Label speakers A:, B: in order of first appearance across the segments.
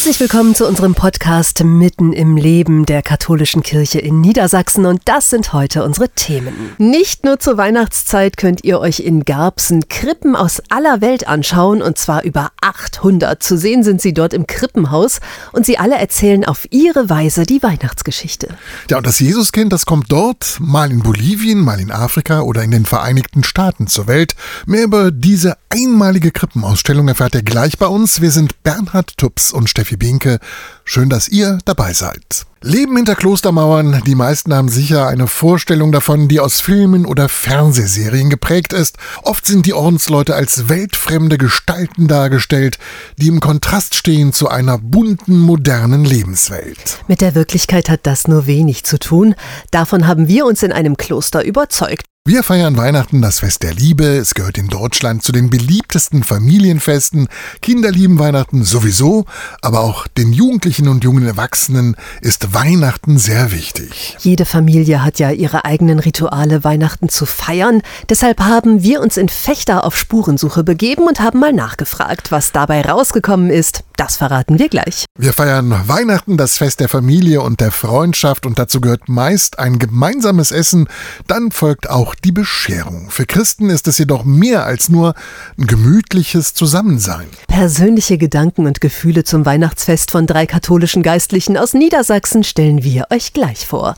A: Herzlich willkommen zu unserem Podcast Mitten im Leben der katholischen Kirche in Niedersachsen und das sind heute unsere Themen. Nicht nur zur Weihnachtszeit könnt ihr euch in Garbsen Krippen aus aller Welt anschauen und zwar über 800. Zu sehen sind sie dort im Krippenhaus und sie alle erzählen auf ihre Weise die Weihnachtsgeschichte.
B: Ja, und das Jesuskind, das kommt dort, mal in Bolivien, mal in Afrika oder in den Vereinigten Staaten zur Welt. Mehr über diese einmalige Krippenausstellung erfahrt ihr gleich bei uns. Wir sind Bernhard Tubbs und Steffi Binke. Schön, dass ihr dabei seid. Leben hinter Klostermauern, die meisten haben sicher eine Vorstellung davon, die aus Filmen oder Fernsehserien geprägt ist. Oft sind die Ordensleute als weltfremde Gestalten dargestellt, die im Kontrast stehen zu einer bunten, modernen Lebenswelt.
A: Mit der Wirklichkeit hat das nur wenig zu tun. Davon haben wir uns in einem Kloster überzeugt.
B: Wir feiern Weihnachten das Fest der Liebe. Es gehört in Deutschland zu den beliebtesten Familienfesten. Kinder lieben Weihnachten sowieso, aber auch den Jugendlichen und jungen Erwachsenen ist Weihnachten sehr wichtig.
A: Jede Familie hat ja ihre eigenen Rituale, Weihnachten zu feiern. Deshalb haben wir uns in Fechter auf Spurensuche begeben und haben mal nachgefragt, was dabei rausgekommen ist. Das verraten wir gleich.
B: Wir feiern Weihnachten, das Fest der Familie und der Freundschaft und dazu gehört meist ein gemeinsames Essen. Dann folgt auch die Bescherung. Für Christen ist es jedoch mehr als nur ein gemütliches Zusammensein.
A: Persönliche Gedanken und Gefühle zum Weihnachtsfest von drei katholischen Geistlichen aus Niedersachsen stellen wir euch gleich vor.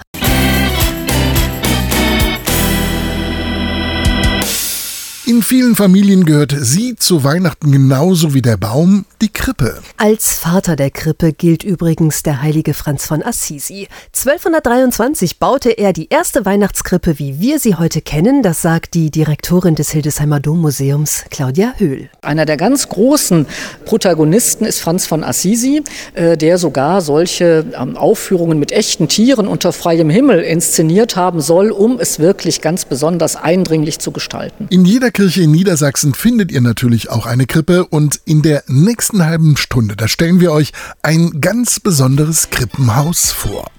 B: In vielen Familien gehört sie zu Weihnachten genauso wie der Baum, die Krippe.
A: Als Vater der Krippe gilt übrigens der heilige Franz von Assisi. 1223 baute er die erste Weihnachtskrippe, wie wir sie heute kennen. Das sagt die Direktorin des Hildesheimer Dommuseums, Claudia Höhl.
C: Einer der ganz großen Protagonisten ist Franz von Assisi, äh, der sogar solche ähm, Aufführungen mit echten Tieren unter freiem Himmel inszeniert haben soll, um es wirklich ganz besonders eindringlich zu gestalten.
B: In jeder Kirche in Niedersachsen findet ihr natürlich auch eine Krippe und in der nächsten halben Stunde, da stellen wir euch ein ganz besonderes Krippenhaus vor.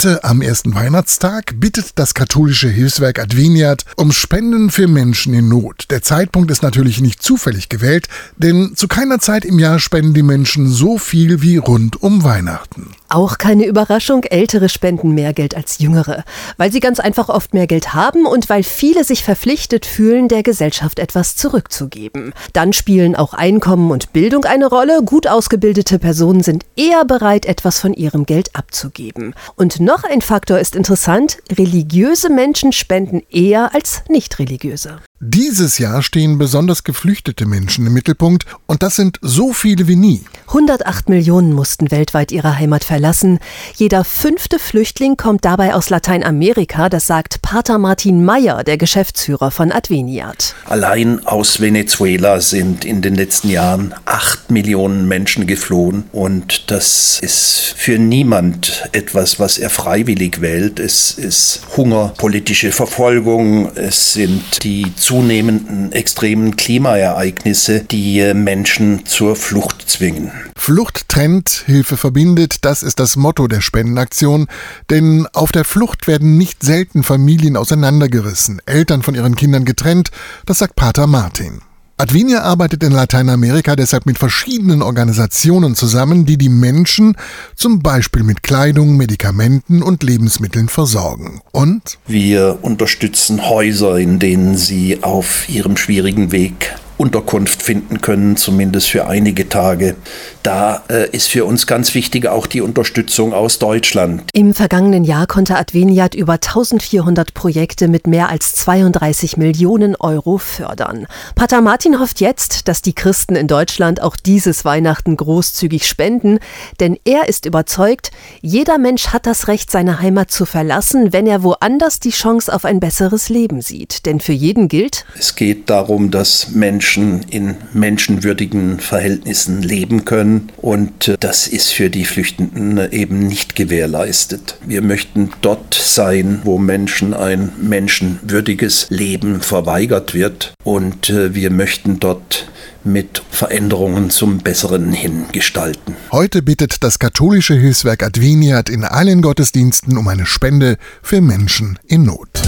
B: Heute am ersten Weihnachtstag bittet das katholische Hilfswerk Adveniat um Spenden für Menschen in Not. Der Zeitpunkt ist natürlich nicht zufällig gewählt, denn zu keiner Zeit im Jahr spenden die Menschen so viel wie rund um Weihnachten.
A: Auch keine Überraschung, ältere spenden mehr Geld als jüngere, weil sie ganz einfach oft mehr Geld haben und weil viele sich verpflichtet fühlen, der Gesellschaft etwas zurückzugeben. Dann spielen auch Einkommen und Bildung eine Rolle. Gut ausgebildete Personen sind eher bereit, etwas von ihrem Geld abzugeben. Und noch ein Faktor ist interessant, religiöse Menschen spenden eher als nicht religiöse.
B: Dieses Jahr stehen besonders geflüchtete Menschen im Mittelpunkt und das sind so viele wie nie.
A: 108 Millionen mussten weltweit ihre Heimat verlassen. Jeder fünfte Flüchtling kommt dabei aus Lateinamerika, das sagt Pater Martin Mayer, der Geschäftsführer von Adveniat.
D: Allein aus Venezuela sind in den letzten Jahren acht Millionen Menschen geflohen und das ist für niemand etwas, was er freiwillig wählt. Es ist Hunger, politische Verfolgung, es sind die zunehmenden extremen Klimaereignisse, die Menschen zur Flucht zwingen.
B: Flucht trennt, Hilfe verbindet, das ist das Motto der Spendenaktion. Denn auf der Flucht werden nicht selten Familien auseinandergerissen, Eltern von ihren Kindern getrennt, das sagt Pater Martin. Advinia arbeitet in Lateinamerika deshalb mit verschiedenen Organisationen zusammen, die die Menschen zum Beispiel mit Kleidung, Medikamenten und Lebensmitteln versorgen. Und
D: wir unterstützen Häuser, in denen sie auf ihrem schwierigen Weg Unterkunft finden können, zumindest für einige Tage. Da äh, ist für uns ganz wichtig auch die Unterstützung aus Deutschland.
A: Im vergangenen Jahr konnte Adveniat über 1400 Projekte mit mehr als 32 Millionen Euro fördern. Pater Martin hofft jetzt, dass die Christen in Deutschland auch dieses Weihnachten großzügig spenden, denn er ist überzeugt, jeder Mensch hat das Recht, seine Heimat zu verlassen, wenn er woanders die Chance auf ein besseres Leben sieht. Denn für jeden gilt,
D: es geht darum, dass Menschen in menschenwürdigen Verhältnissen leben können und äh, das ist für die Flüchtenden eben nicht gewährleistet. Wir möchten dort sein, wo Menschen ein menschenwürdiges Leben verweigert wird und äh, wir möchten dort mit Veränderungen zum Besseren hin gestalten.
B: Heute bittet das katholische Hilfswerk Adveniat in allen Gottesdiensten um eine Spende für Menschen in Not.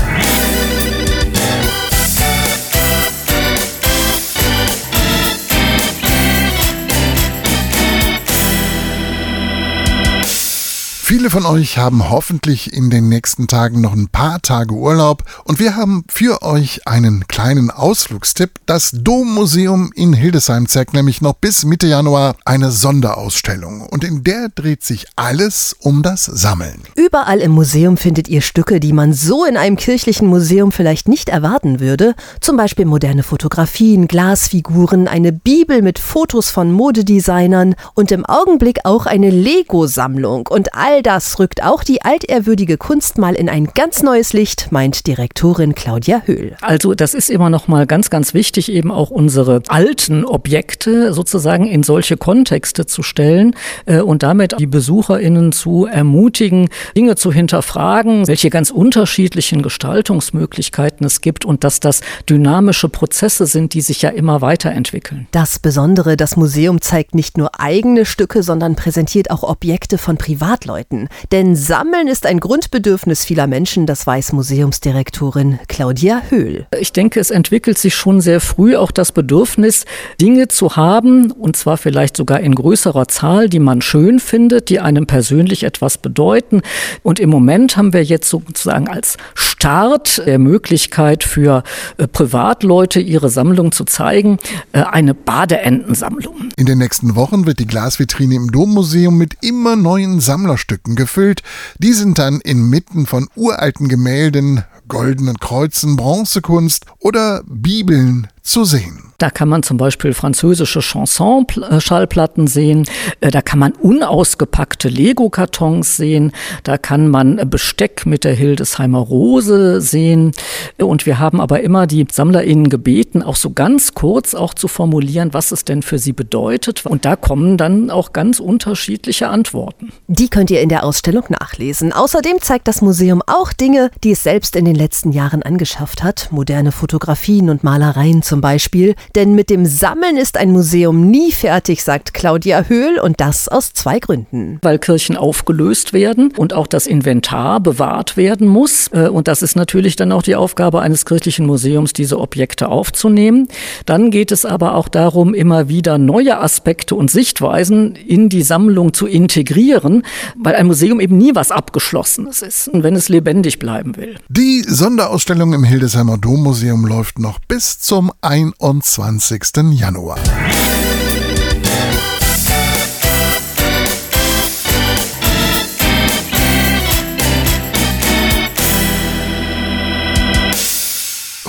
B: Viele von euch haben hoffentlich in den nächsten Tagen noch ein paar Tage Urlaub und wir haben für euch einen kleinen Ausflugstipp. Das Dommuseum in Hildesheim zeigt nämlich noch bis Mitte Januar eine Sonderausstellung und in der dreht sich alles um das Sammeln.
A: Überall im Museum findet ihr Stücke, die man so in einem kirchlichen Museum vielleicht nicht erwarten würde. Zum Beispiel moderne Fotografien, Glasfiguren, eine Bibel mit Fotos von Modedesignern und im Augenblick auch eine Lego-Sammlung und all das rückt auch die altehrwürdige Kunst mal in ein ganz neues Licht, meint Direktorin Claudia Höhl.
C: Also das ist immer noch mal ganz, ganz wichtig, eben auch unsere alten Objekte sozusagen in solche Kontexte zu stellen äh, und damit die BesucherInnen zu ermutigen, Dinge zu hinterfragen, welche ganz unterschiedlichen Gestaltungsmöglichkeiten es gibt und dass das dynamische Prozesse sind, die sich ja immer weiterentwickeln.
A: Das Besondere, das Museum zeigt nicht nur eigene Stücke, sondern präsentiert auch Objekte von Privatleuten. Leuten. Denn Sammeln ist ein Grundbedürfnis vieler Menschen, das weiß Museumsdirektorin Claudia Höhl.
C: Ich denke, es entwickelt sich schon sehr früh auch das Bedürfnis, Dinge zu haben, und zwar vielleicht sogar in größerer Zahl, die man schön findet, die einem persönlich etwas bedeuten. Und im Moment haben wir jetzt sozusagen als Start der Möglichkeit für äh, Privatleute, ihre Sammlung zu zeigen, äh, eine Badeentensammlung.
B: In den nächsten Wochen wird die Glasvitrine im Dommuseum mit immer neuen Sammlerstücken Stücken gefüllt. Die sind dann inmitten von uralten Gemälden, goldenen Kreuzen, Bronzekunst oder Bibeln zu sehen.
C: Da kann man zum Beispiel französische Chanson-Schallplatten sehen. Äh, da kann man unausgepackte Lego-Kartons sehen. Da kann man Besteck mit der Hildesheimer Rose sehen. Und wir haben aber immer die SammlerInnen gebeten, auch so ganz kurz auch zu formulieren, was es denn für sie bedeutet. Und da kommen dann auch ganz unterschiedliche Antworten.
A: Die könnt ihr in der Ausstellung nachlesen. Außerdem zeigt das Museum auch Dinge, die es selbst in den letzten Jahren angeschafft hat. Moderne Fotografien und Malereien zum Beispiel. Denn mit dem Sammeln ist ein Museum nie fertig, sagt Claudia Höhl und das aus zwei Gründen.
C: Weil Kirchen aufgelöst werden und auch das Inventar bewahrt werden muss. Äh, und das ist natürlich dann auch die Aufgabe eines kirchlichen Museums, diese Objekte aufzunehmen. Dann geht es aber auch darum, immer wieder neue Aspekte und Sichtweisen in die Sammlung zu integrieren, weil ein Museum eben nie was Abgeschlossenes ist, wenn es lebendig bleiben will.
B: Die Sonderausstellung im Hildesheimer Dommuseum läuft noch bis zum 21. 20. Januar.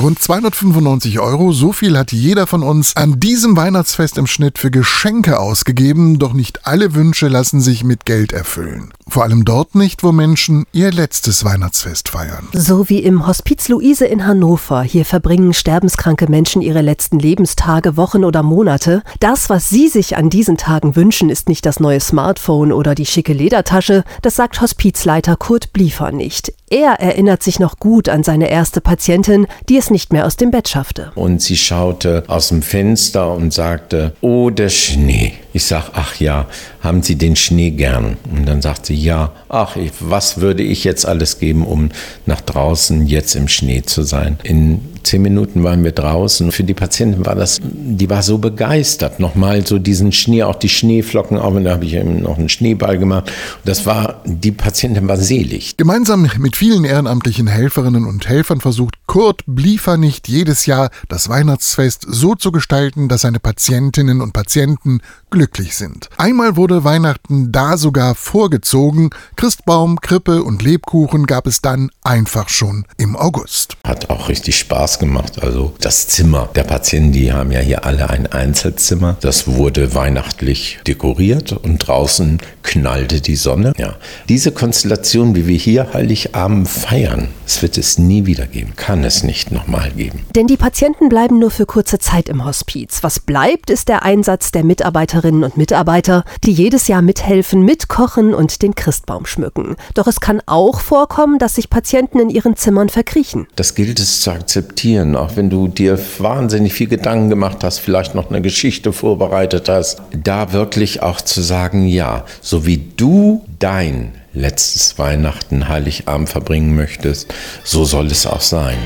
B: Rund 295 Euro, so viel hat jeder von uns an diesem Weihnachtsfest im Schnitt für Geschenke ausgegeben, doch nicht alle Wünsche lassen sich mit Geld erfüllen. Vor allem dort nicht, wo Menschen ihr letztes Weihnachtsfest feiern.
A: So wie im Hospiz Luise in Hannover. Hier verbringen sterbenskranke Menschen ihre letzten Lebenstage, Wochen oder Monate. Das, was sie sich an diesen Tagen wünschen, ist nicht das neue Smartphone oder die schicke Ledertasche. Das sagt Hospizleiter Kurt Bliefer nicht. Er erinnert sich noch gut an seine erste Patientin, die es nicht mehr aus dem Bett schaffte.
E: Und sie schaute aus dem Fenster und sagte, oh, der Schnee. Ich sag, ach ja, haben Sie den Schnee gern? Und dann sagt sie, ja, ach, was würde ich jetzt alles geben, um nach draußen jetzt im Schnee zu sein? In zehn Minuten waren wir draußen. Für die Patienten war das, die war so begeistert. Nochmal so diesen Schnee, auch die Schneeflocken auf und da habe ich eben noch einen Schneeball gemacht. Das war, die Patientin war selig.
B: Gemeinsam mit vielen ehrenamtlichen Helferinnen und Helfern versucht Kurt Bliefer nicht jedes Jahr das Weihnachtsfest so zu gestalten, dass seine Patientinnen und Patienten glücklich sind. Einmal wurde Weihnachten da sogar vorgezogen. Christbaum, Krippe und Lebkuchen gab es dann einfach schon im August.
E: Hat auch richtig Spaß gemacht. Also das Zimmer der Patienten, die haben ja hier alle ein Einzelzimmer. Das wurde weihnachtlich dekoriert und draußen knallte die Sonne. Ja, diese Konstellation, wie wir hier Heiligabend feiern, es wird es nie wieder geben, kann es nicht nochmal geben.
A: Denn die Patienten bleiben nur für kurze Zeit im Hospiz. Was bleibt, ist der Einsatz der Mitarbeiterinnen und Mitarbeiter, die jedes Jahr mithelfen, mitkochen und den Christbaum schmücken. Doch es kann auch vorkommen, dass sich Patienten in ihren Zimmern verkriechen.
E: Das gilt es zu akzeptieren, auch wenn du dir wahnsinnig viel Gedanken gemacht hast, vielleicht noch eine Geschichte vorbereitet hast, da wirklich auch zu sagen, ja, so wie du dein letztes Weihnachten, Heiligabend verbringen möchtest, so soll es auch sein.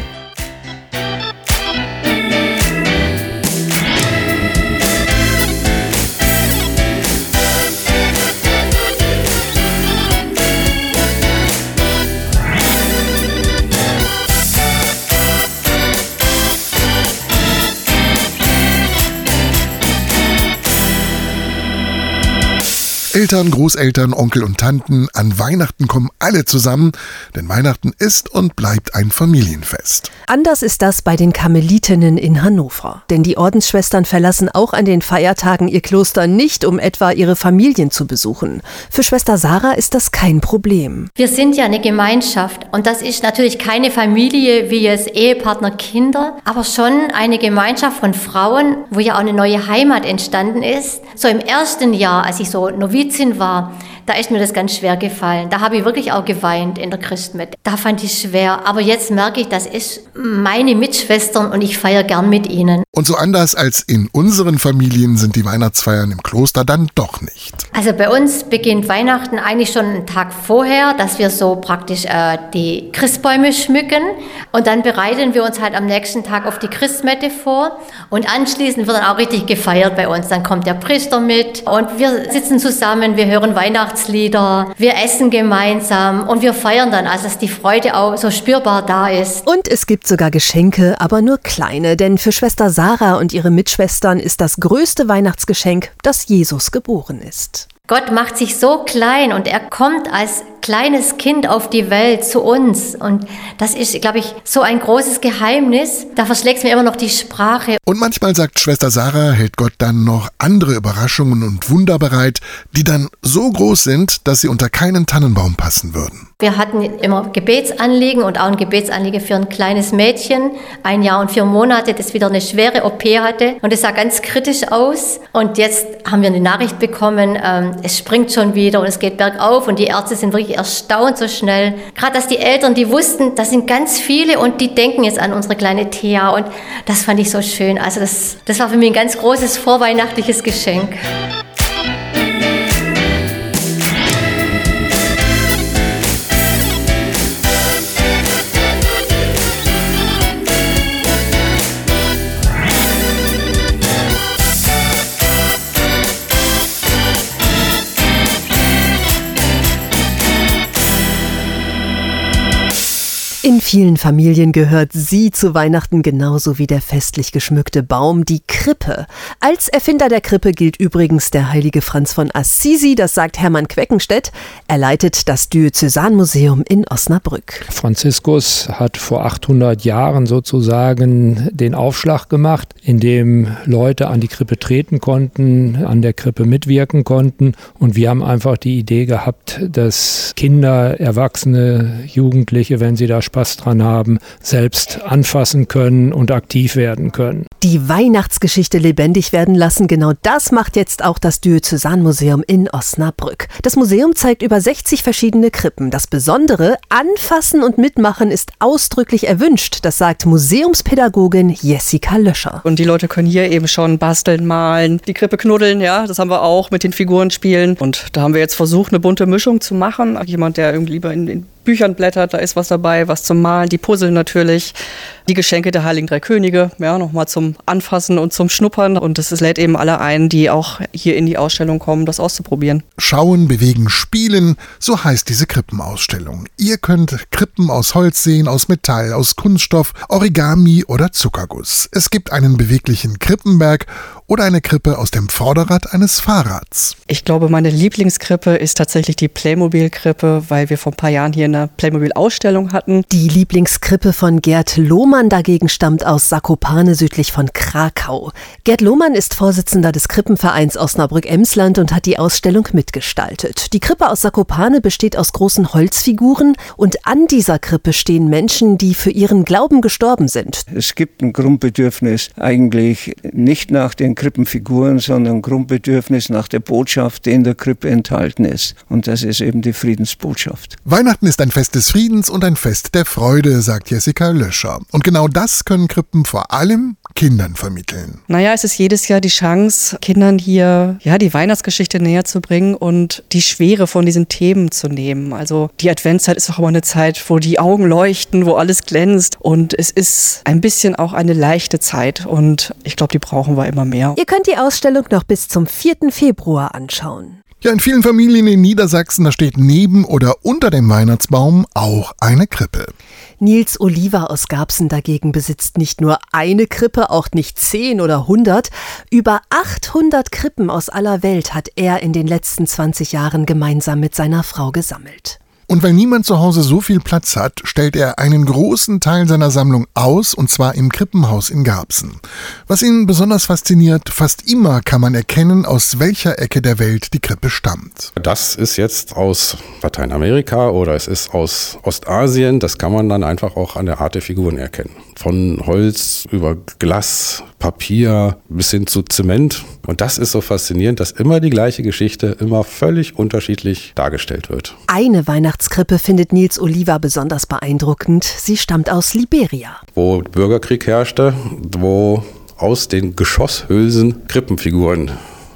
B: Eltern, Großeltern, Onkel und Tanten, an Weihnachten kommen alle zusammen, denn Weihnachten ist und bleibt ein Familienfest.
A: Anders ist das bei den Karmelitinnen in Hannover. Denn die Ordensschwestern verlassen auch an den Feiertagen ihr Kloster nicht, um etwa ihre Familien zu besuchen. Für Schwester Sarah ist das kein Problem.
F: Wir sind ja eine Gemeinschaft und das ist natürlich keine Familie wie jetzt Ehepartner, Kinder, aber schon eine Gemeinschaft von Frauen, wo ja auch eine neue Heimat entstanden ist. So im ersten Jahr, als ich so Noviz Novizin war, da ist mir das ganz schwer gefallen. Da habe ich wirklich auch geweint in der Christmette. Da fand ich schwer. Aber jetzt merke ich, das ist meine Mitschwestern und ich feiere gern mit ihnen.
B: Und so anders als in unseren Familien sind die Weihnachtsfeiern im Kloster dann doch nicht.
F: Also bei uns beginnt Weihnachten eigentlich schon einen Tag vorher, dass wir so praktisch äh, die Christbäume schmücken. Und dann bereiten wir uns halt am nächsten Tag auf die Christmette vor. Und anschließend wird dann auch richtig gefeiert bei uns. Dann kommt der Priester mit und wir sitzen zusammen, wir hören Weihnachten. Weihnachtslieder, wir essen gemeinsam und wir feiern dann, also dass die Freude auch so spürbar da ist.
A: Und es gibt sogar Geschenke, aber nur kleine, denn für Schwester Sarah und ihre Mitschwestern ist das größte Weihnachtsgeschenk, dass Jesus geboren ist.
F: Gott macht sich so klein und er kommt als kleines Kind auf die Welt zu uns. Und das ist, glaube ich, so ein großes Geheimnis. Da verschlägt mir immer noch die Sprache.
B: Und manchmal sagt Schwester Sarah, hält Gott dann noch andere Überraschungen und Wunder bereit, die dann so groß sind, dass sie unter keinen Tannenbaum passen würden.
F: Wir hatten immer Gebetsanliegen und auch ein Gebetsanliegen für ein kleines Mädchen, ein Jahr und vier Monate, das wieder eine schwere OP hatte. Und es sah ganz kritisch aus. Und jetzt haben wir eine Nachricht bekommen, ähm, es springt schon wieder und es geht bergauf und die Ärzte sind wirklich erstaunt so schnell. Gerade dass die Eltern, die wussten, das sind ganz viele und die denken jetzt an unsere kleine Thea und das fand ich so schön. Also das, das war für mich ein ganz großes vorweihnachtliches Geschenk.
A: In vielen Familien gehört sie zu Weihnachten genauso wie der festlich geschmückte Baum, die Krippe. Als Erfinder der Krippe gilt übrigens der heilige Franz von Assisi, das sagt Hermann Queckenstedt. Er leitet das Diözesanmuseum in Osnabrück.
G: Franziskus hat vor 800 Jahren sozusagen den Aufschlag gemacht, in dem Leute an die Krippe treten konnten, an der Krippe mitwirken konnten. Und wir haben einfach die Idee gehabt, dass Kinder, Erwachsene, Jugendliche, wenn sie da Spaß dran haben, selbst anfassen können und aktiv werden können.
A: Die Weihnachtsgeschichte lebendig werden lassen, genau das macht jetzt auch das Diözesanmuseum in Osnabrück. Das Museum zeigt über 60 verschiedene Krippen. Das Besondere, anfassen und mitmachen ist ausdrücklich erwünscht, das sagt Museumspädagogin Jessica Löscher.
H: Und die Leute können hier eben schon basteln, malen, die Krippe knuddeln, ja, das haben wir auch mit den Figuren spielen. Und da haben wir jetzt versucht, eine bunte Mischung zu machen. Jemand, der irgendwie lieber in, in Büchern blättert, da ist was dabei, was zum Malen, die Puzzle natürlich, die Geschenke der Heiligen Drei Könige, ja, nochmal zum Anfassen und zum Schnuppern. Und es lädt eben alle ein, die auch hier in die Ausstellung kommen, das auszuprobieren.
B: Schauen, bewegen, spielen, so heißt diese Krippenausstellung. Ihr könnt Krippen aus Holz sehen, aus Metall, aus Kunststoff, Origami oder Zuckerguss. Es gibt einen beweglichen Krippenberg oder eine Krippe aus dem Vorderrad eines Fahrrads.
H: Ich glaube, meine Lieblingskrippe ist tatsächlich die Playmobil-Krippe, weil wir vor ein paar Jahren hier eine Playmobil-Ausstellung hatten.
A: Die Lieblingskrippe von Gerd Lohmann dagegen stammt aus Sakopane südlich von Krakau. Gerd Lohmann ist Vorsitzender des Krippenvereins Osnabrück-Emsland und hat die Ausstellung mitgestaltet. Die Krippe aus Sakopane besteht aus großen Holzfiguren und an dieser Krippe stehen Menschen, die für ihren Glauben gestorben sind.
I: Es gibt ein Grundbedürfnis eigentlich nicht nach den Krippenfiguren, sondern Grundbedürfnis nach der Botschaft, die in der Krippe enthalten ist. Und das ist eben die Friedensbotschaft.
B: Weihnachten ist ein Fest des Friedens und ein Fest der Freude, sagt Jessica Löscher. Und genau das können Krippen vor allem Kindern vermitteln.
H: Naja, es ist jedes Jahr die Chance, Kindern hier ja, die Weihnachtsgeschichte näher zu bringen und die Schwere von diesen Themen zu nehmen. Also die Adventszeit ist auch immer eine Zeit, wo die Augen leuchten, wo alles glänzt und es ist ein bisschen auch eine leichte Zeit und ich glaube, die brauchen wir immer mehr.
A: Ihr könnt die Ausstellung noch bis zum 4. Februar anschauen.
B: Ja, in vielen Familien in Niedersachsen, da steht neben oder unter dem Weihnachtsbaum auch eine Krippe.
A: Nils Oliver aus Garbsen dagegen besitzt nicht nur eine Krippe, auch nicht zehn oder hundert. Über 800 Krippen aus aller Welt hat er in den letzten 20 Jahren gemeinsam mit seiner Frau gesammelt.
B: Und weil niemand zu Hause so viel Platz hat, stellt er einen großen Teil seiner Sammlung aus, und zwar im Krippenhaus in Garbsen. Was ihn besonders fasziniert, fast immer kann man erkennen, aus welcher Ecke der Welt die Krippe stammt.
J: Das ist jetzt aus Lateinamerika oder es ist aus Ostasien. Das kann man dann einfach auch an der Art der Figuren erkennen. Von Holz über Glas, Papier bis hin zu Zement. Und das ist so faszinierend, dass immer die gleiche Geschichte immer völlig unterschiedlich dargestellt wird.
A: Eine Weihnachtskrippe findet Nils Oliver besonders beeindruckend. Sie stammt aus Liberia.
J: Wo Bürgerkrieg herrschte, wo aus den Geschosshülsen Krippenfiguren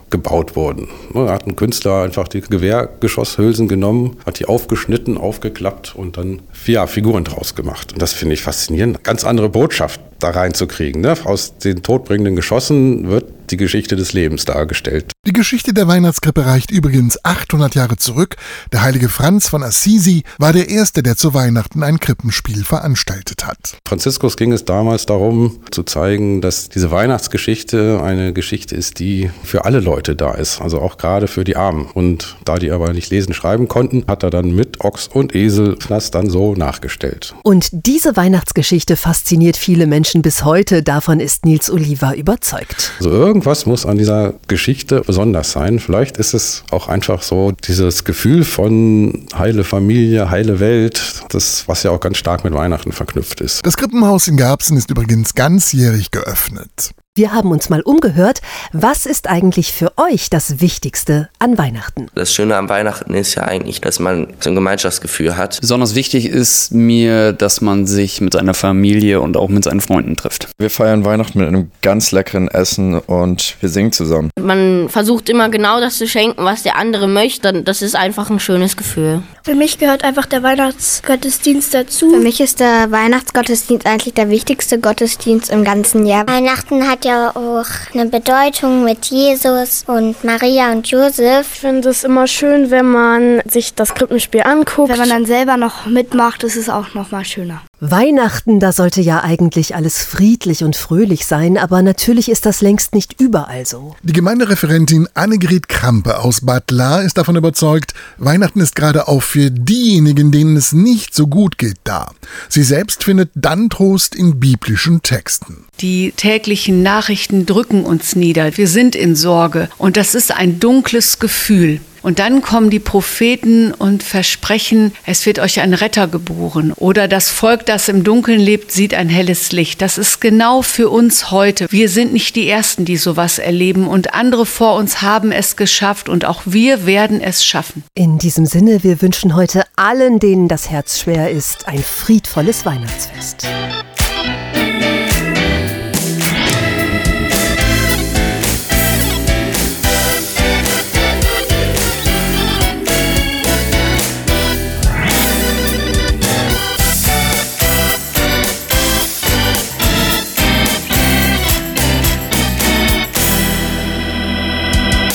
J: gebaut wurden. Da hat ein Künstler einfach die Gewehrgeschosshülsen genommen, hat die aufgeschnitten, aufgeklappt und dann vier Figuren draus gemacht. Und das finde ich faszinierend. Ganz andere Botschaft da reinzukriegen. Ne? Aus den todbringenden Geschossen wird die Geschichte des Lebens dargestellt.
B: Die Geschichte der Weihnachtskrippe reicht übrigens 800 Jahre zurück. Der heilige Franz von Assisi war der Erste, der zu Weihnachten ein Krippenspiel veranstaltet hat.
J: Franziskus ging es damals darum, zu zeigen, dass diese Weihnachtsgeschichte eine Geschichte ist, die für alle Leute da ist, also auch gerade für die Armen. Und da die aber nicht lesen, schreiben konnten, hat er dann mit Ochs und Esel das dann so nachgestellt.
A: Und diese Weihnachtsgeschichte fasziniert viele Menschen bis heute. Davon ist Nils Oliver überzeugt.
J: Also irgendwas muss an dieser Geschichte besonders sein. Vielleicht ist es auch einfach so dieses Gefühl von heile Familie, heile Welt, das, was ja auch ganz stark mit Weihnachten verknüpft ist.
B: Das Krippenhaus in Garbsen ist übrigens ganzjährig geöffnet.
A: Wir haben uns mal umgehört, was ist eigentlich für euch das Wichtigste an Weihnachten?
K: Das Schöne am Weihnachten ist ja eigentlich, dass man so ein Gemeinschaftsgefühl hat.
L: Besonders wichtig ist mir, dass man sich mit seiner Familie und auch mit seinen Freunden trifft.
M: Wir feiern Weihnachten mit einem ganz leckeren Essen und wir singen zusammen.
N: Man versucht immer genau das zu schenken, was der andere möchte. Das ist einfach ein schönes Gefühl.
O: Für mich gehört einfach der Weihnachtsgottesdienst dazu.
P: Für mich ist der Weihnachtsgottesdienst eigentlich der wichtigste Gottesdienst im ganzen Jahr.
Q: Weihnachten hat ja auch eine Bedeutung mit Jesus und Maria und Josef.
O: Ich finde es immer schön, wenn man sich das Krippenspiel anguckt.
R: Wenn man dann selber noch mitmacht, ist es auch noch mal schöner.
A: Weihnachten, da sollte ja eigentlich alles friedlich und fröhlich sein, aber natürlich ist das längst nicht überall so.
B: Die Gemeindereferentin Annegret Krampe aus Bad Lahr ist davon überzeugt, Weihnachten ist gerade auch für diejenigen, denen es nicht so gut geht, da. Sie selbst findet dann Trost in biblischen Texten.
S: Die täglichen Nachrichten drücken uns nieder. Wir sind in Sorge und das ist ein dunkles Gefühl. Und dann kommen die Propheten und versprechen, es wird euch ein Retter geboren. Oder das Volk, das im Dunkeln lebt, sieht ein helles Licht. Das ist genau für uns heute. Wir sind nicht die Ersten, die sowas erleben. Und andere vor uns haben es geschafft und auch wir werden es schaffen.
A: In diesem Sinne, wir wünschen heute allen, denen das Herz schwer ist, ein friedvolles Weihnachtsfest.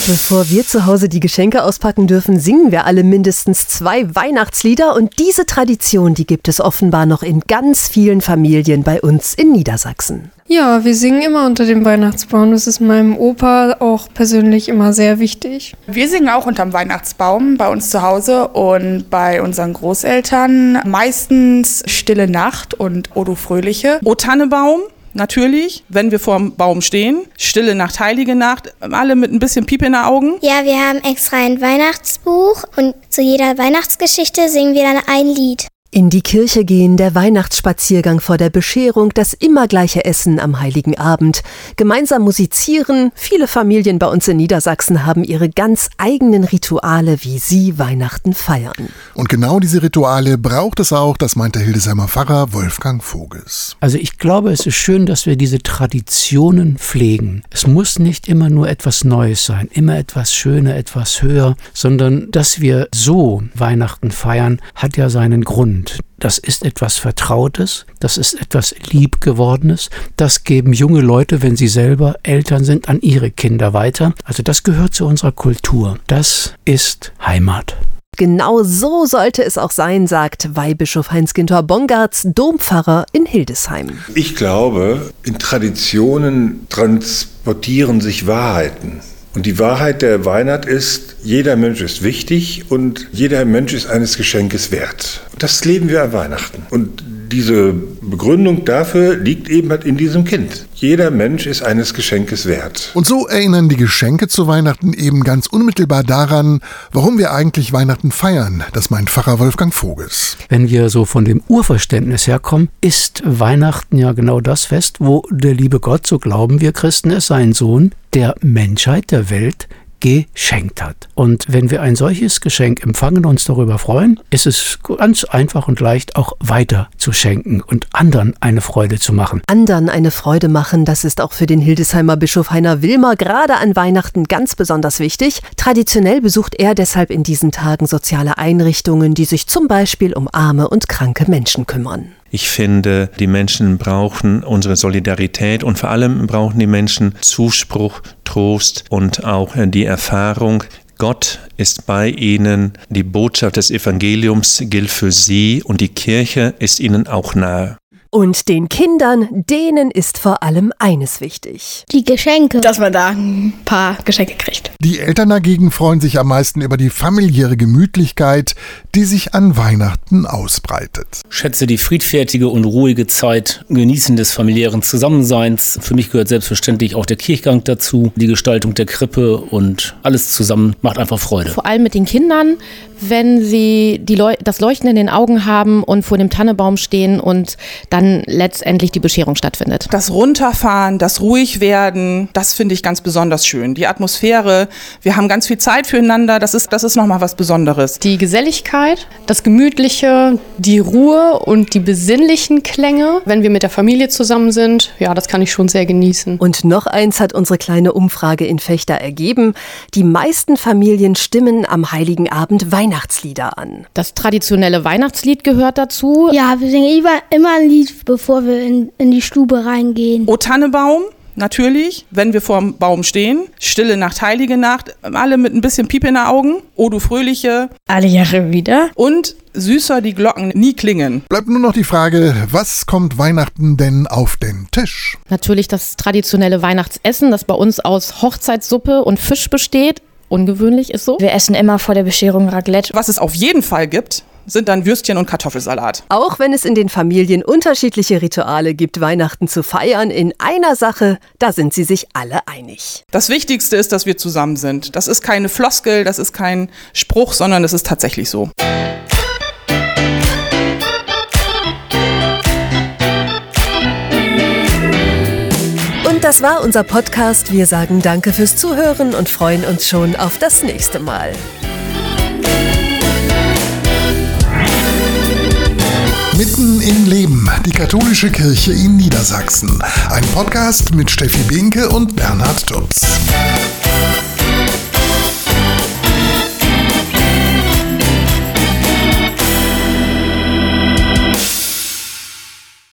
A: Bevor wir zu Hause die Geschenke auspacken dürfen, singen wir alle mindestens zwei Weihnachtslieder und diese Tradition, die gibt es offenbar noch in ganz vielen Familien bei uns in Niedersachsen.
T: Ja, wir singen immer unter dem Weihnachtsbaum. Das ist meinem Opa auch persönlich immer sehr wichtig.
U: Wir singen auch unterm Weihnachtsbaum bei uns zu Hause und bei unseren Großeltern. Meistens Stille Nacht und Odo Fröhliche. O Tannebaum natürlich, wenn wir vor dem Baum stehen. Stille Nacht, Heilige Nacht, alle mit ein bisschen Piep in den Augen.
Q: Ja, wir haben extra ein Weihnachtsbuch und zu jeder Weihnachtsgeschichte singen wir dann ein Lied.
A: In die Kirche gehen, der Weihnachtsspaziergang vor der Bescherung, das immer gleiche Essen am heiligen Abend, gemeinsam musizieren. Viele Familien bei uns in Niedersachsen haben ihre ganz eigenen Rituale, wie sie Weihnachten feiern.
B: Und genau diese Rituale braucht es auch, das meint der Hildesheimer Pfarrer Wolfgang Voges.
V: Also ich glaube, es ist schön, dass wir diese Traditionen pflegen. Es muss nicht immer nur etwas Neues sein, immer etwas schöner, etwas höher, sondern dass wir so Weihnachten feiern, hat ja seinen Grund. Das ist etwas Vertrautes, das ist etwas Liebgewordenes, das geben junge Leute, wenn sie selber Eltern sind, an ihre Kinder weiter. Also das gehört zu unserer Kultur. Das ist Heimat.
A: Genau so sollte es auch sein, sagt Weihbischof Heinz-Ginter Bongartz, Dompfarrer in Hildesheim.
W: Ich glaube, in Traditionen transportieren sich Wahrheiten. Und die Wahrheit der Weihnacht ist, jeder Mensch ist wichtig und jeder Mensch ist eines Geschenkes wert. Das leben wir an Weihnachten. Und diese Begründung dafür liegt eben halt in diesem Kind. Jeder Mensch ist eines Geschenkes wert.
B: Und so erinnern die Geschenke zu Weihnachten eben ganz unmittelbar daran, warum wir eigentlich Weihnachten feiern. Das meint Pfarrer Wolfgang Voges.
V: Wenn wir so von dem Urverständnis herkommen, ist Weihnachten ja genau das Fest, wo der liebe Gott, so glauben wir Christen, es sein Sohn der Menschheit, der Welt geschenkt hat. Und wenn wir ein solches Geschenk empfangen und uns darüber freuen, ist es ganz einfach und leicht auch weiter zu schenken und anderen eine Freude zu machen.
A: Anderen eine Freude machen, das ist auch für den Hildesheimer Bischof Heiner Wilmer gerade an Weihnachten ganz besonders wichtig. Traditionell besucht er deshalb in diesen Tagen soziale Einrichtungen, die sich zum Beispiel um arme und kranke Menschen kümmern.
X: Ich finde, die Menschen brauchen unsere Solidarität und vor allem brauchen die Menschen Zuspruch, Trost und auch die Erfahrung, Gott ist bei ihnen, die Botschaft des Evangeliums gilt für sie und die Kirche ist ihnen auch nahe.
A: Und den Kindern, denen ist vor allem eines wichtig.
R: Die Geschenke. Dass man da ein paar Geschenke kriegt.
B: Die Eltern dagegen freuen sich am meisten über die familiäre Gemütlichkeit, die sich an Weihnachten ausbreitet.
Y: Schätze die friedfertige und ruhige Zeit, Genießen des familiären Zusammenseins. Für mich gehört selbstverständlich auch der Kirchgang dazu, die Gestaltung der Krippe und alles zusammen macht einfach Freude.
Z: Vor allem mit den Kindern, wenn sie die Leu das Leuchten in den Augen haben und vor dem Tannebaum stehen und dann letztendlich die Bescherung stattfindet.
U: Das Runterfahren, das Ruhigwerden, das finde ich ganz besonders schön. Die Atmosphäre, wir haben ganz viel Zeit füreinander, das ist, das ist nochmal was Besonderes.
Z: Die Geselligkeit, das Gemütliche, die Ruhe und die besinnlichen Klänge, wenn wir mit der Familie zusammen sind, ja, das kann ich schon sehr genießen.
A: Und noch eins hat unsere kleine Umfrage in Fechter ergeben. Die meisten Familien stimmen am Heiligen Abend Weihnachten Weihnachtslieder an.
Z: Das traditionelle Weihnachtslied gehört dazu.
R: Ja, wir singen immer, immer ein Lied, bevor wir in, in die Stube reingehen.
U: O Tannebaum, natürlich, wenn wir vor dem Baum stehen. Stille Nacht, Heilige Nacht, alle mit ein bisschen Piep in den Augen. O du Fröhliche.
R: Alle Jahre wieder.
U: Und süßer die Glocken nie klingen.
B: Bleibt nur noch die Frage, was kommt Weihnachten denn auf den Tisch?
Z: Natürlich das traditionelle Weihnachtsessen, das bei uns aus Hochzeitssuppe und Fisch besteht ungewöhnlich ist so.
R: Wir essen immer vor der Bescherung Raclette.
U: Was es auf jeden Fall gibt, sind dann Würstchen und Kartoffelsalat.
A: Auch wenn es in den Familien unterschiedliche Rituale gibt, Weihnachten zu feiern, in einer Sache, da sind sie sich alle einig.
U: Das Wichtigste ist, dass wir zusammen sind. Das ist keine Floskel, das ist kein Spruch, sondern es ist tatsächlich so.
A: Das war unser Podcast. Wir sagen Danke fürs Zuhören und freuen uns schon auf das nächste Mal.
B: Mitten im Leben, die katholische Kirche in Niedersachsen. Ein Podcast mit Steffi Binke und Bernhard Tubbs.